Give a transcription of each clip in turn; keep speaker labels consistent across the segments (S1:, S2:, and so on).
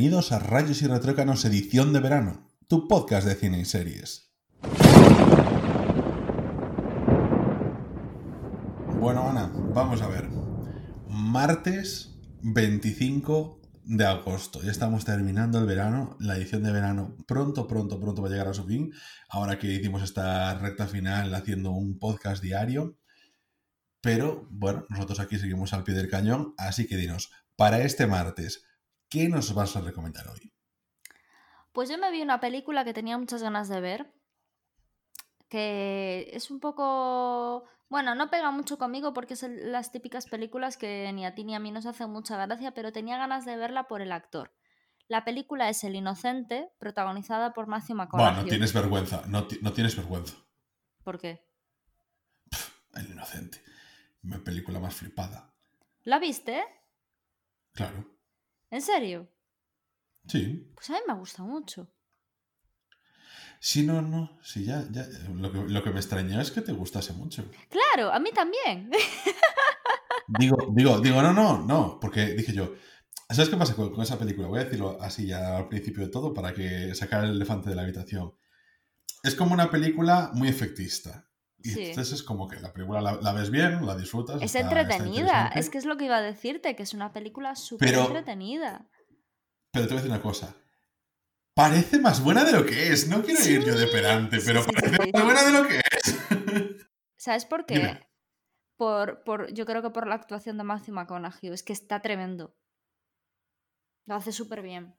S1: Bienvenidos a Rayos y Retrócanos edición de verano, tu podcast de cine y series. Bueno, Ana, vamos a ver. Martes 25 de agosto. Ya estamos terminando el verano. La edición de verano pronto, pronto, pronto va a llegar a su fin. Ahora que hicimos esta recta final haciendo un podcast diario. Pero bueno, nosotros aquí seguimos al pie del cañón. Así que dinos, para este martes, ¿qué nos vas a recomendar hoy?
S2: Pues yo me vi una película que tenía muchas ganas de ver. Que es un poco. Bueno, no pega mucho conmigo porque es las típicas películas que ni a ti ni a mí nos hacen mucha gracia, pero tenía ganas de verla por el actor. La película es El Inocente, protagonizada por Matthew McConaughey.
S1: Bueno, tienes vergüenza, no, no tienes vergüenza.
S2: ¿Por qué?
S1: El inocente. Mi película más flipada.
S2: ¿La viste?
S1: Claro.
S2: ¿En serio?
S1: Sí.
S2: Pues a mí me gusta mucho.
S1: Sí, no, no. Sí, ya, ya. Lo que, lo que me extrañó es que te gustase mucho.
S2: Claro, a mí también.
S1: Digo, digo, digo, no, no, no. Porque dije yo. ¿Sabes qué pasa con, con esa película? Voy a decirlo así ya al principio de todo para que sacar el elefante de la habitación. Es como una película muy efectista. Y
S2: Sí.
S1: entonces es como que la película la, la ves bien, la disfrutas.
S2: Es
S1: está-
S2: entretenida. Es que es lo que iba a decirte, que es una película súper entretenida.
S1: Pero te voy a decir una cosa. Parece más buena de lo que es. No quiero ir yo de pedante,
S2: Sí,
S1: pero
S2: sí,
S1: parece más buena de lo que es.
S2: ¿Sabes por qué? Por, por, yo creo que por la actuación de Matthew McConaughey. Es que está tremendo. Lo hace súper bien.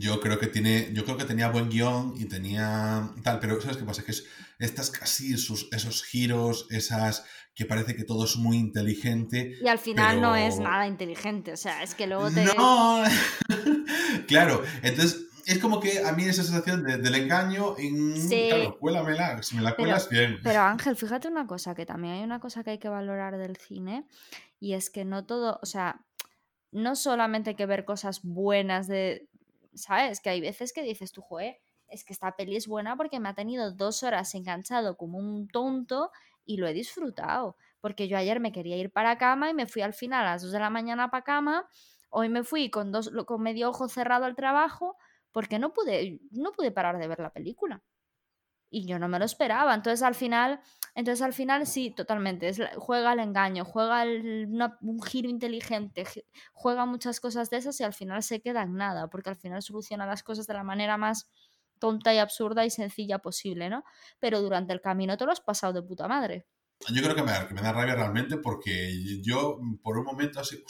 S1: Yo creo que tiene, yo creo que tenía buen guion y tenía tal, pero ¿sabes qué pasa? Que es estas casi esos, esos giros, esas que parece que todo es muy inteligente.
S2: Y al final no es nada inteligente. O sea, es que luego te.
S1: No, claro. Entonces es como que a mí esa sensación de- del engaño, en,
S2: Sí.
S1: claro, cuélamela. Si me la
S2: Pero-
S1: cuelas bien.
S2: Pero Ángel, fíjate una cosa, que también hay una cosa que hay que valorar del cine, y es que no todo, o sea, no solamente hay que ver cosas buenas de, ¿sabes? Que hay veces que dices tú, joe, es que esta peli es buena porque me ha tenido dos horas enganchado como un tonto y lo he disfrutado. Porque yo ayer me quería ir para cama y me fui al final a las 2 de la mañana para cama, hoy me fui con, dos, con medio ojo cerrado al trabajo porque no pude, no pude parar de ver la película. Y yo no me lo esperaba. Entonces al final, entonces al final sí, totalmente. Juega el engaño, juega el- una- un giro inteligente, juega muchas cosas de esas y al final se queda en nada, porque al final soluciona las cosas de la manera más tonta y absurda y sencilla posible, ¿no? Pero durante el camino te lo has pasado de puta madre.
S1: Yo creo que me, que me da rabia realmente porque yo por un momento así,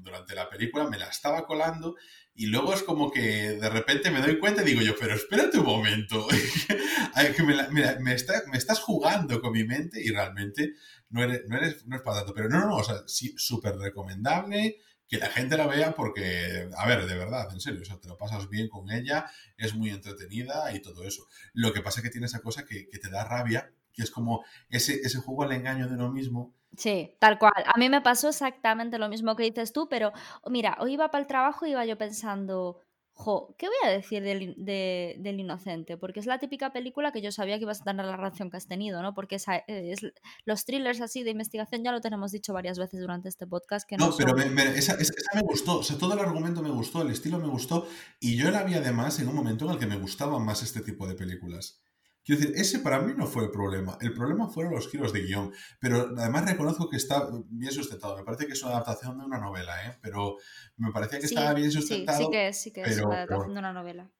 S1: durante la película me la estaba colando y luego es como que de repente me doy cuenta y digo yo, pero espérate un momento, que me, la- me estás jugando con mi mente y realmente no eres, no eres, no es para tanto. Pero no, no, o sea, sí, súper recomendable que la gente la vea porque, a ver, de verdad, en serio, o sea, te lo pasas bien con ella, es muy entretenida y todo eso. Lo que pasa es que tiene esa cosa que, que te da rabia, que es como ese, ese juego al engaño de uno mismo.
S2: Sí, tal cual. A mí me pasó exactamente lo mismo que dices tú, pero oh, mira, hoy iba para el trabajo y iba yo pensando, jo, ¿qué voy a decir del, de- del inocente? Porque es la típica película que yo sabía que ibas a tener la reacción que has tenido, ¿no? Porque esa, eh, es, los thrillers así de investigación ya lo tenemos dicho varias veces durante este podcast que no,
S1: No, pero
S2: son-
S1: me- me- esa, esa- esa me gustó, o sea, todo el argumento me gustó, el estilo me gustó, y yo la vi además en un momento en el que me gustaban más este tipo de películas. Quiero decir, ese para mí no fue el problema, el problema fueron los giros de guion, pero además reconozco que está bien sustentado, me parece que es una adaptación de una novela, ¿eh? pero me parecía que
S2: Sí,
S1: estaba bien
S2: sí,
S1: sustentado.
S2: sí que es, sí que es
S1: pero-
S2: una adaptación
S1: pero-
S2: de una novela.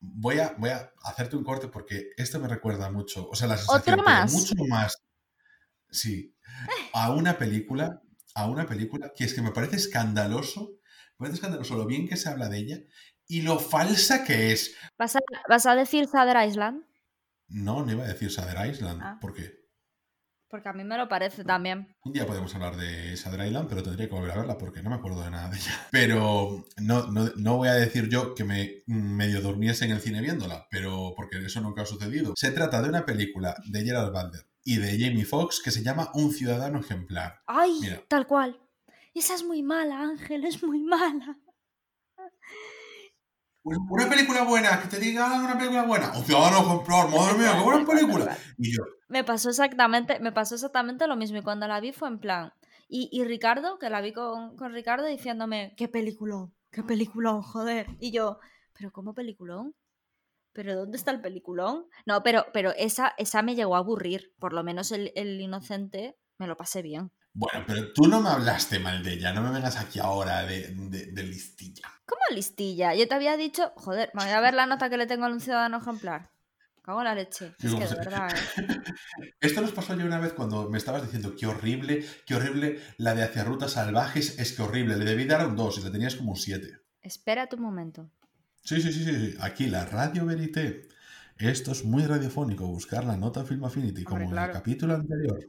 S1: Voy a, voy a hacerte un corte porque esto me recuerda mucho, o sea, la sensación,
S2: ¿Otro
S1: pero
S2: más?
S1: mucho más, sí, a una película, a una película que es que me parece escandaloso, me parece escandaloso lo bien que se habla de ella y lo falsa que es.
S2: ¿Vas a, vas a decir Father Island?
S1: No, no iba a decir Sader Island,
S2: Ah.
S1: ¿por qué?
S2: Porque a mí me lo parece también.
S1: Un día podemos hablar de Sader Island, pero tendría que volver a verla porque no me acuerdo de nada de ella. Pero no, no, no voy a decir yo que me medio durmiese en el cine viéndola, pero porque eso nunca ha sucedido. Se trata de una película de Gerald Butler y de Jamie Foxx que se llama Un ciudadano ejemplar.
S2: ¡Ay!
S1: Mira.
S2: Tal cual. Esa es muy mala, Ángel, es muy mala.
S1: Una película buena, que te diga una película buena. Un ciudadano ejemplar, madre mía, qué buena película. Y yo,
S2: Me pasó exactamente, me pasó exactamente lo mismo. Y cuando la vi fue en plan. Y, y Ricardo, que la vi con, con Ricardo diciéndome, qué película. qué peliculón, joder. Y yo, ¿pero cómo peliculón? ¿Pero dónde está el peliculón? No, pero, pero esa, esa me llegó a aburrir. Por lo menos el, el inocente me lo pasé bien.
S1: Bueno, pero tú no me hablaste mal de ella, no me vengas aquí ahora de, de, de listilla.
S2: ¿Cómo listilla? Yo te había dicho, joder, me voy a ver la nota que le tengo a un ciudadano ejemplar. Cago en la leche. Es que de verdad, ¿eh?
S1: Esto nos pasó ya una vez cuando me estabas diciendo qué horrible, qué horrible la de hacia rutas salvajes, es que horrible. Le debí dar un 2 y la tenías como un 7.
S2: Espérate un momento.
S1: Sí, sí, sí, sí. Aquí la Radio Verité. Esto es muy radiofónico, buscar la nota Film Affinity, como en
S2: claro.
S1: el capítulo anterior.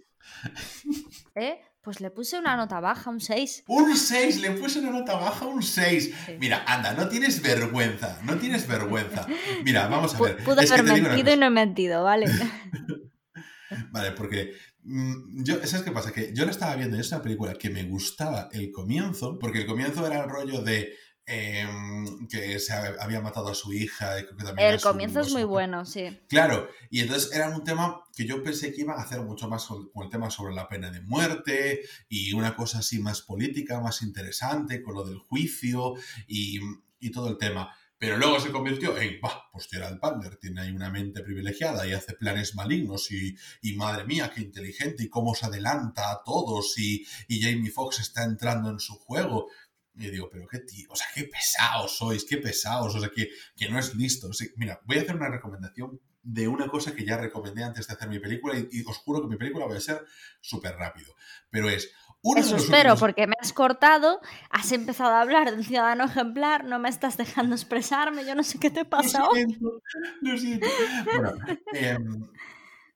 S2: ¿Eh? Pues le puse una nota baja, un 6.
S1: Un 6, le puse una nota baja, un 6.
S2: Sí.
S1: Mira, anda, no tienes vergüenza, no tienes vergüenza. Mira, vamos a ver. Que
S2: haber mentido y no he mentido, ¿vale?
S1: Vale, porque mm, yo, ¿sabes qué pasa? Que yo la estaba viendo es una película que me gustaba el comienzo, porque el comienzo era el rollo de em, que se ha- había matado a su hija. Y creo que también
S2: El
S1: su-
S2: comienzo es
S1: su-
S2: muy bueno, sí.
S1: Claro, y entonces era un tema que yo pensé que iban a hacer mucho más con con el tema sobre la pena de muerte y una cosa así más política, más interesante, con lo del juicio y, y todo el tema. Pero luego se convirtió en, bah, pues Gerald Butler tiene ahí una mente privilegiada y hace planes malignos y, y madre mía, qué inteligente y cómo se adelanta a todos y, y Jamie Foxx está entrando en su juego. Y digo, pero qué tío, o sea, qué pesados sois, qué pesados, o sea, que, que no es listo. O sea, mira, voy a hacer una recomendación de una cosa que ya recomendé antes de hacer mi película y, y os juro que mi película va a ser súper rápido. Pero es uno
S2: Eso espero,
S1: últimos-
S2: porque me has cortado, has empezado a hablar de un ciudadano ejemplar, no me estás dejando expresarme, yo no sé qué te pasa
S1: Lo siento, lo siento. Bueno, em,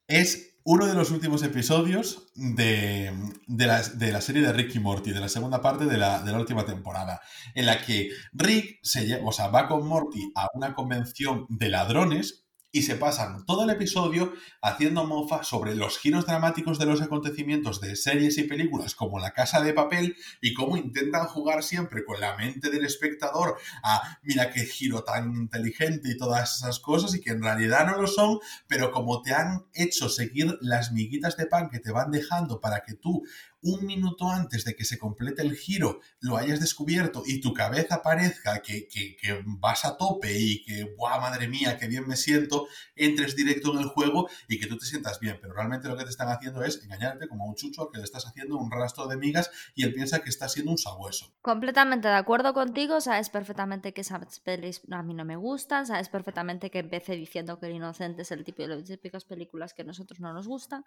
S1: es uno de los últimos episodios de, de, la, serie de Rick y Morty, de la segunda parte de la, de la última temporada, en la que Rick se lle- o sea, va con Morty a una convención de ladrones y se pasan todo el episodio haciendo mofa sobre los giros dramáticos de los acontecimientos de series y películas como La Casa de Papel y cómo intentan jugar siempre con la mente del espectador a mira qué giro tan inteligente y todas esas cosas y que en realidad no lo son, pero como te han hecho seguir las miguitas de pan que te van dejando para que tú un minuto antes de que se complete el giro lo hayas descubierto y tu cabeza parezca que, que- vas a tope y que, ¡buah, madre mía, qué bien me siento! Entres directo en el juego y que tú te sientas bien, pero realmente lo que te están haciendo es engañarte como un chucho al que le estás haciendo un rastro de migas y él piensa que está siendo un sabueso.
S2: Completamente de acuerdo contigo, sabes perfectamente que esas pelis a mí no me gustan, sabes perfectamente que empecé diciendo que El Inocente es el tipo de las típicas películas que a nosotros no nos gustan,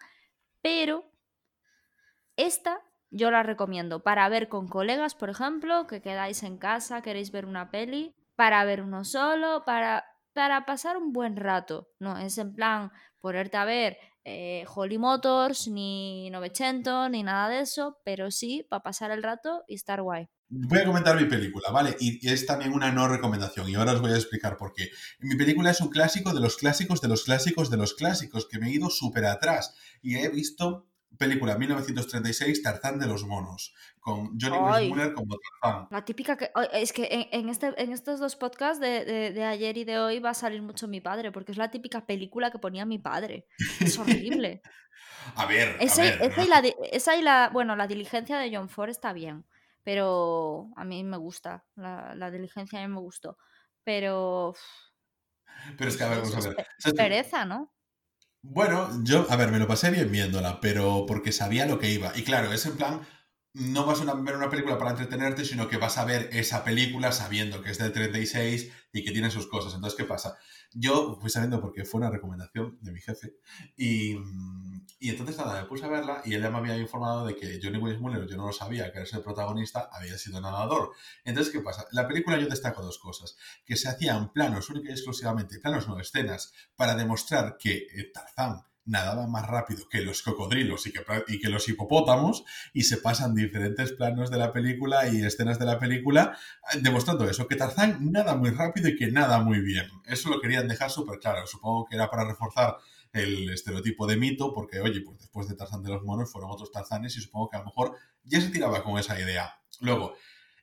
S2: pero esta yo la recomiendo para ver con colegas, por ejemplo, que quedáis en casa, queréis ver una peli, para ver uno solo, para, para pasar un buen rato, no es en plan ponerte a ver eh, Motors, ni 900, ni nada de eso, pero sí para pasar el rato y estar guay.
S1: Voy a comentar mi película, ¿vale? Y es también una no recomendación y ahora os voy a explicar por qué. Mi película es un clásico de los clásicos, de los clásicos, de los clásicos, que me he ido súper atrás y he visto película 1936, Tarzán de los monos, con Johnny. Weissmuller como Tarzán.
S2: La típica que. Es que en, en este, en estos dos podcasts de, de- de ayer y de hoy va a salir mucho mi padre, porque es la típica película que ponía mi padre. Es horrible.
S1: A ver, a
S2: esa,
S1: ver.
S2: esa y la, esa y la. Bueno, la diligencia de John Ford está bien, pero a mí me gusta. La, la diligencia a mí me gustó. Pero.
S1: Pero es que, a ver, vamos a ver.
S2: pereza, ¿no?
S1: Bueno, yo, a ver, me lo pasé bien viéndola, pero porque sabía lo que iba. Y claro, es en plan, no vas a ver una película para entretenerte, sino que vas a ver esa película sabiendo que es del 36 y que tiene sus cosas. Entonces, ¿qué pasa? Yo fui sabiendo porque fue una recomendación de mi jefe y, y entonces nada, me puse a verla y él ya me había informado de que Johnny Weissmuller, yo no lo sabía, que era el protagonista, había sido nadador. Entonces, ¿qué pasa? La película yo destaco dos cosas, que se hacían planos única y exclusivamente, planos no, escenas, para demostrar que eh, Tarzán nadaba más rápido que los cocodrilos y que, y que los hipopótamos y se pasan diferentes planos de la película y escenas de la película eh, demostrando eso, que Tarzán nada muy rápido y que nada muy bien. Eso lo querían dejar súper claro. Supongo que era para reforzar el estereotipo de mito, porque oye, pues después de Tarzán de los monos fueron otros Tarzanes y supongo que a lo mejor ya se tiraba con esa idea. Luego,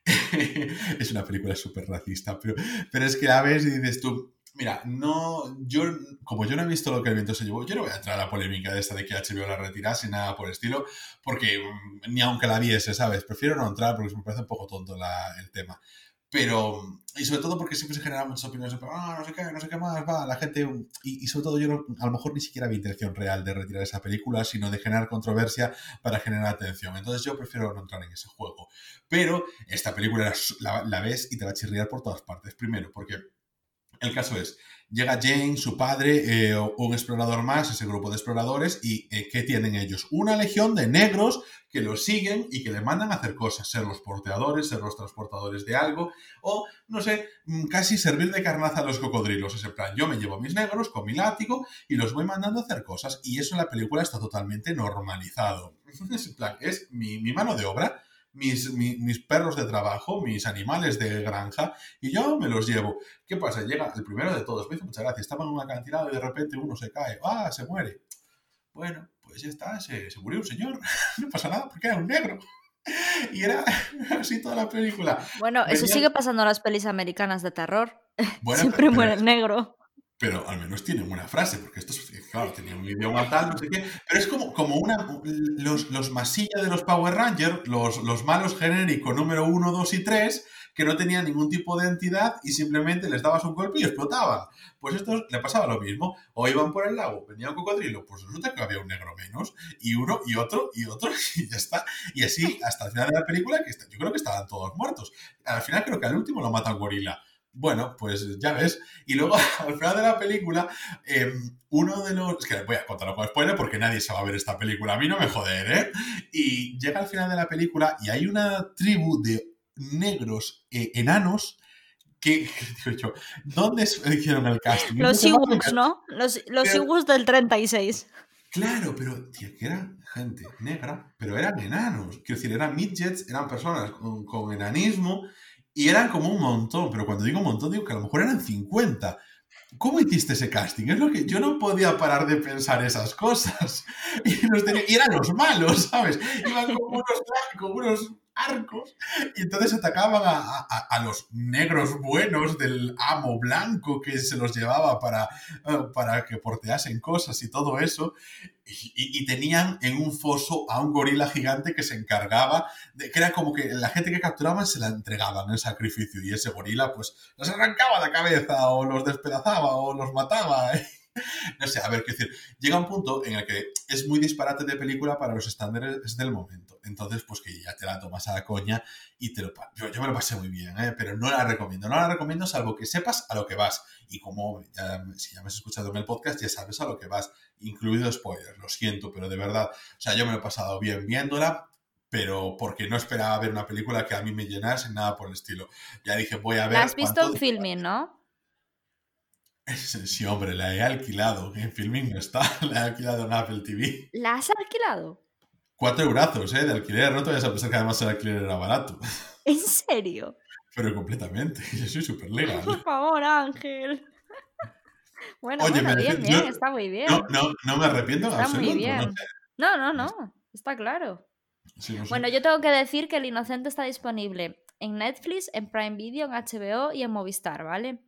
S1: es una película súper racista, pero, pero es que ves y dices tú, mira, no, yo, como yo no he visto lo que el viento se llevó, yo no voy a entrar a la polémica de esta de que HBO la retirase, nada por el estilo, porque mm, ni aunque la viese, ¿sabes? Prefiero no entrar porque me parece un poco tonto el tema. pero y sobre todo porque siempre se generan muchas opiniones ah, no sé qué, no sé qué más, va, la gente, y, y sobre todo yo no, a lo mejor ni siquiera había intención real de retirar esa película, sino de generar controversia para generar atención. Entonces yo prefiero no entrar en ese juego. Pero esta película la, la ves y te va a chirriar por todas partes. Primero, porque el caso es, llega Jane, su padre, eh, un explorador más, ese grupo de exploradores, y eh, ¿qué tienen ellos? Una legión de negros que los siguen y que le mandan a hacer cosas, ser los porteadores, ser los transportadores de algo, o, no sé, mm, casi servir de carnaza a los cocodrilos. Ese plan, yo me llevo mis negros con mi látigo y los voy mandando a hacer cosas, y eso en la película está totalmente normalizado. Ese plan, es mi mano de obra mis, mis, perros de trabajo, mis animales de granja, y yo me los llevo. ¿Qué pasa? Llega el primero de todos, me dice muchas gracias, estaba en una cantidad y de repente uno se cae, ¡ah, se muere! Bueno, pues ya está, se, se murió un señor, no pasa nada porque era un negro. Y era así toda la película.
S2: Bueno, eso sigue pasando en las pelis americanas de terror. Siempre muere el negro
S1: pero al menos tienen una frase, porque esto es, claro, tenía un idioma tal, no sé qué, pero es como, como una, los, los masilla de los Power Rangers, los, los malos genéricos número 1, 2 y 3, que no tenían ningún tipo de entidad y simplemente les dabas un golpe y explotaban. Pues esto le pasaba lo mismo. O iban por el lago, venía un cocodrilo, pues resulta que había un negro menos, y uno, y otro, y otro, y ya está. Y así hasta el final de la película, que yo creo que estaban todos muertos. Al final creo que al último lo mata el gorila bueno, pues ya ves. Y luego, al final de la película, em, uno de los. Es que voy a contarlo con spoiler porque nadie se va a ver esta película. A mí no me joder, ¿eh? Y llega al final de la película y hay una tribu de negros eh, enanos que, digo yo, ¿dónde hicieron el casting?
S2: Los Iwus, ¿no? Los, los del 36.
S1: Claro, pero, tío, que era gente negra, pero eran enanos. Quiero decir, eran midgets, eran personas con, con enanismo y eran como un montón, pero cuando digo un montón, digo que a lo mejor eran 50. ¿Cómo hiciste ese casting? Es lo que yo no podía parar de pensar esas cosas. Y, eran los malos, ¿sabes? Iban unos, como unos arcos y entonces atacaban a, los negros buenos del amo blanco que se los llevaba para, eh, para que porteasen cosas y todo eso y, tenían en un foso a un gorila gigante que se encargaba de que era como que la gente que capturaban se la entregaban en sacrificio y ese gorila pues los arrancaba la cabeza o los despedazaba o los mataba no sé, a ver, qué decir, llega un punto en el que es muy disparate de película para los estándares del momento. Entonces, pues que ya te la tomas a la coña y te lo... Yo, yo me lo pasé muy bien, ¿eh? pero no la recomiendo. No la recomiendo salvo que sepas a lo que vas. Y como si ya me has escuchado en el podcast, ya sabes a lo que vas, incluido spoilers. Lo siento, pero de verdad, o sea, yo me lo he pasado bien viéndola pero porque no esperaba ver una película que a mí me llenase, nada por el estilo. Ya dije, voy a ver...
S2: ¿La has visto en filming, no?
S1: Sí, hombre, la he alquilado. En filming no está. La he alquilado en Apple TV.
S2: ¿La has alquilado?
S1: Cuatro eurazos, ¿eh? De alquiler. No te vayas a pensar que además el alquiler era barato.
S2: ¿En serio?
S1: Pero completamente. Yo soy súper legal.
S2: Por favor, Ángel. Bueno, Oye, bueno, bien, bien, está muy bien.
S1: No, no, no me arrepiento
S2: Está muy bien. No, no, no, está claro. Bueno, yo tengo que decir que El Inocente está disponible en Netflix, en Prime Video, en HBO y en Movistar, ¿vale?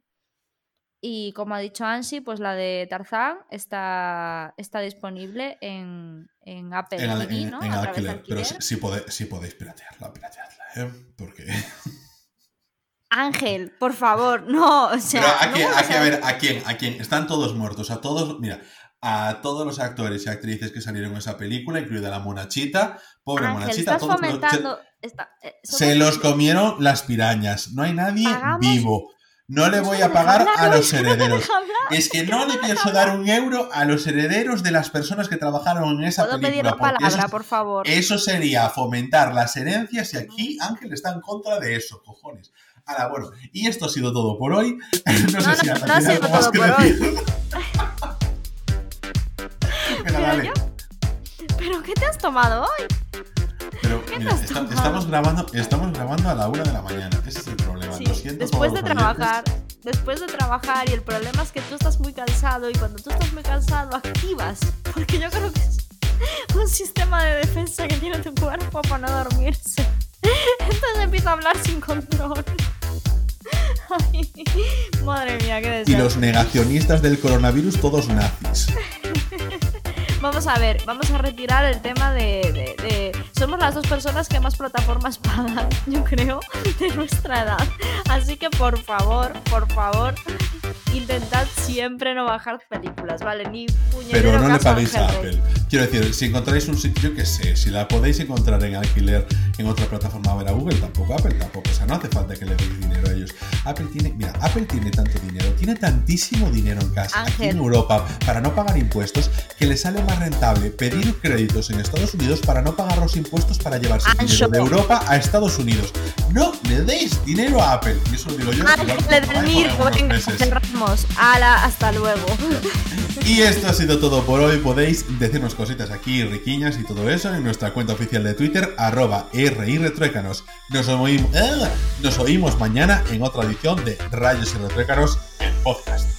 S2: Y como ha dicho Ansi, pues la de Tarzán está, está disponible en, en Apple TV, ¿no?
S1: En, alquiler, pero si, podéis, si podéis piratearla, pirateadla, ¿eh? Porque...
S2: Ángel, por favor, no, o sea...
S1: Pero aquí, aquí, a ver, ¿a quién? ¿A quién? Están todos muertos, a todos... Mira, a todos los actores y actrices que salieron en esa película, incluida la monachita, pobre monachita, todos
S2: fomentando...
S1: Eh, se, los comieron las pirañas, no hay nadie vivo. No le voy a pagar a los herederos. Es que no le pienso dar un euro a los herederos de las personas que trabajaron en esa película.
S2: palabra, eso, por favor.
S1: Eso sería fomentar las herencias y aquí Ángel está en contra de eso, cojones. Ahora, bueno, y esto ha sido todo por hoy. No, sé si no, ha sido todo por hoy.
S2: ¿Pero qué te has tomado hoy?
S1: Pero estamos grabando, estamos grabando a la una de la mañana. Ese es el problema.
S2: después de trabajar, después de trabajar y el problema es que tú estás muy cansado y cuando tú estás muy cansado activas, porque yo creo que es un sistema de defensa que tiene tu cuerpo para no dormirse. Entonces empiezo a hablar sin control. madre mía, qué deseo.
S1: Y los negacionistas del coronavirus todos nazis.
S2: Vamos a ver, vamos a retirar el tema de, de, Somos las dos personas que más plataformas pagan, yo creo, de nuestra edad. Así que por favor, por favor, siempre no bajar películas, ¿vale? Ni puñetero
S1: Pero no le paguéis a Apple. Quiero decir, si encontráis un sitio que sé, si la podéis encontrar en alquiler en otra plataforma, a ver a Google, tampoco Apple, tampoco. O sea, no hace falta que le deis dinero a ellos. Apple tiene, mira, Apple tiene tanto dinero, tiene tantísimo dinero en casa, aquí en Europa, para no pagar impuestos, que le sale más rentable pedir créditos en Estados Unidos para no pagar los impuestos para llevarse el dinero de Europa a Estados Unidos. No le deis dinero a Apple. Y eso lo digo yo.
S2: cerramos. Ala, hasta luego.
S1: Y esto ha sido todo por hoy. Podéis decirnos cositas aquí, riquiñas y todo eso en nuestra cuenta oficial de Twitter, arroba RIRetruécanos. Nos oímos, ¡ah! nos oímos mañana en otra edición de Rayos y Retruécanos, el podcast.